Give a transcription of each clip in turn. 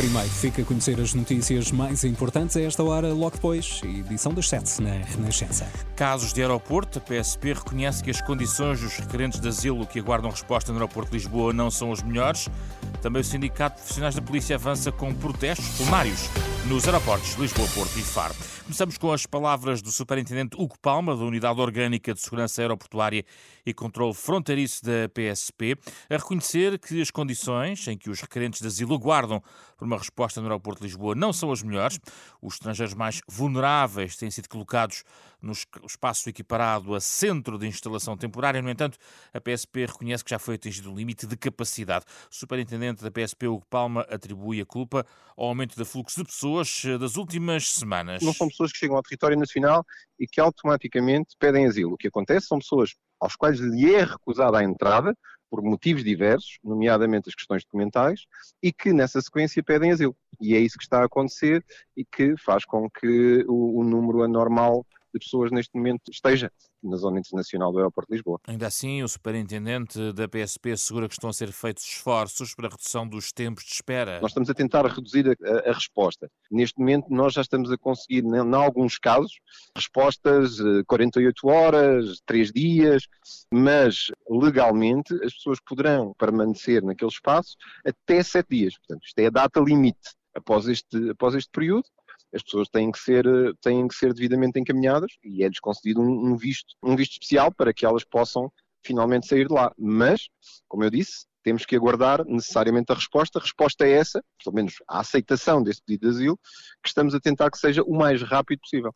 Primeiro, fica a conhecer as notícias mais importantes a esta hora, logo depois, edição das 7 na Renascença. Casos de aeroporto, a PSP reconhece que as condições dos requerentes de asilo que aguardam resposta no aeroporto de Lisboa não são as melhores. Também o Sindicato de Profissionais da Polícia avança com protestos plenários nos aeroportos de Lisboa, Porto e Faro. Começamos com as palavras do Superintendente Hugo Palma, da Unidade Orgânica de Segurança Aeroportuária e Controlo Fronteiriço da PSP, a reconhecer que as condições em que os requerentes de asilo aguardam por uma resposta no aeroporto de Lisboa não são as melhores. Os estrangeiros mais vulneráveis têm sido colocados no espaço equiparado a centro de instalação temporária. No entanto, a PSP reconhece que já foi atingido o limite de capacidade. O superintendente da PSP, Hugo Palma, atribui a culpa ao aumento do fluxo de pessoas eh, das últimas semanas. Não são pessoas que chegam ao território nacional e que automaticamente pedem asilo. O que acontece são pessoas aos quais lhe é recusada a entrada por motivos diversos, nomeadamente as questões documentais, e que nessa sequência pedem asilo. E é isso que está a acontecer e que faz com que o, o número anormal de pessoas neste momento esteja na zona internacional do aeroporto de Lisboa. Ainda assim, o superintendente da PSP assegura que estão a ser feitos esforços para a redução dos tempos de espera. Nós estamos a tentar reduzir a, a, a resposta. Neste momento, nós já estamos a conseguir, em alguns casos, respostas 48 eh, horas, 3 dias, mas legalmente as pessoas poderão permanecer naquele espaço até 7 dias. Portanto, isto é a data limite. Após este, após este período, as pessoas têm que ser, têm que ser devidamente encaminhadas e é-lhes concedido um, um, visto, um visto especial para que elas possam finalmente sair de lá. Mas, como eu disse, temos que aguardar necessariamente a resposta. A resposta é essa, pelo menos a aceitação desse pedido de asilo, que estamos a tentar que seja o mais rápido possível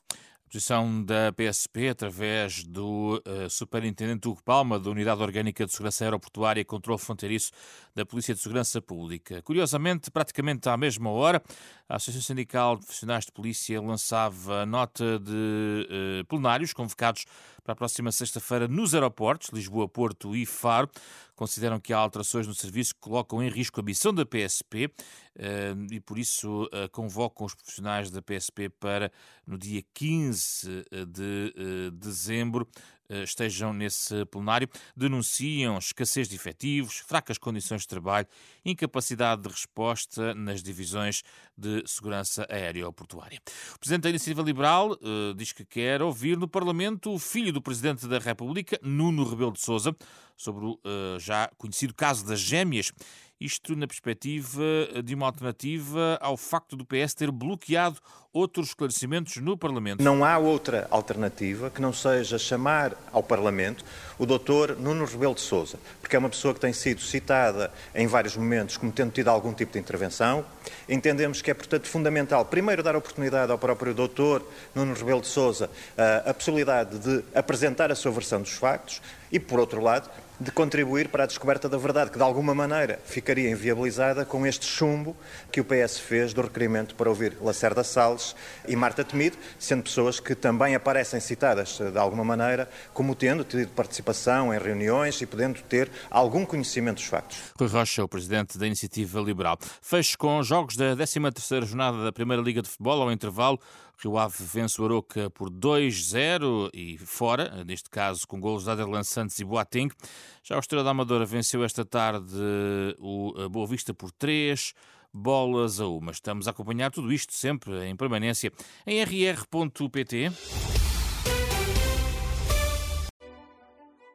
posição da PSP, através do uh, Superintendente Hugo Palma, da Unidade Orgânica de Segurança Aeroportuária e Controlo Fronteiriço da Polícia de Segurança Pública. Curiosamente, praticamente à mesma hora, a Associação Sindical de Profissionais de Polícia lançava nota de uh, plenários convocados para a próxima sexta-feira nos aeroportos, Lisboa, Porto e Faro. Consideram que há alterações no serviço que colocam em risco a missão da PSP eh, e, por isso, eh, convocam os profissionais da PSP para, no dia 15 de dezembro, estejam nesse plenário, denunciam escassez de efetivos, fracas condições de trabalho, incapacidade de resposta nas divisões de segurança aérea-portuária. O Presidente da Iniciativa Liberal uh, diz que quer ouvir no Parlamento o filho do Presidente da República, Nuno Rebelo de Sousa, sobre o uh, já conhecido caso das gêmeas isto na perspectiva de uma alternativa ao facto do PS ter bloqueado outros esclarecimentos no Parlamento. Não há outra alternativa que não seja chamar ao Parlamento o Dr. Nuno Rebelo de Sousa, porque é uma pessoa que tem sido citada em vários momentos como tendo tido algum tipo de intervenção. Entendemos que é, portanto, fundamental, primeiro, dar oportunidade ao próprio Dr. Nuno Rebelo de Sousa a, a possibilidade de apresentar a sua versão dos factos e, por outro lado, de contribuir para a descoberta da verdade, que de alguma maneira ficaria inviabilizada com este chumbo que o PS fez do requerimento para ouvir Lacerda Salles e Marta Temido, sendo pessoas que também aparecem citadas de alguma maneira como tendo tido participação em reuniões e podendo ter algum conhecimento dos factos. Rui Rocha, o presidente da Iniciativa Liberal. Fecho com jogos da 13ª jornada da Primeira Liga de Futebol ao intervalo. Rio Ave vence o Aroca por 2-0 e fora, neste caso com golos de Aderlan Santos e Boateng. Já o Estrela da Amadora venceu esta tarde o Boa Vista por 3 bolas a uma. Estamos a acompanhar tudo isto sempre em permanência em rr.pt.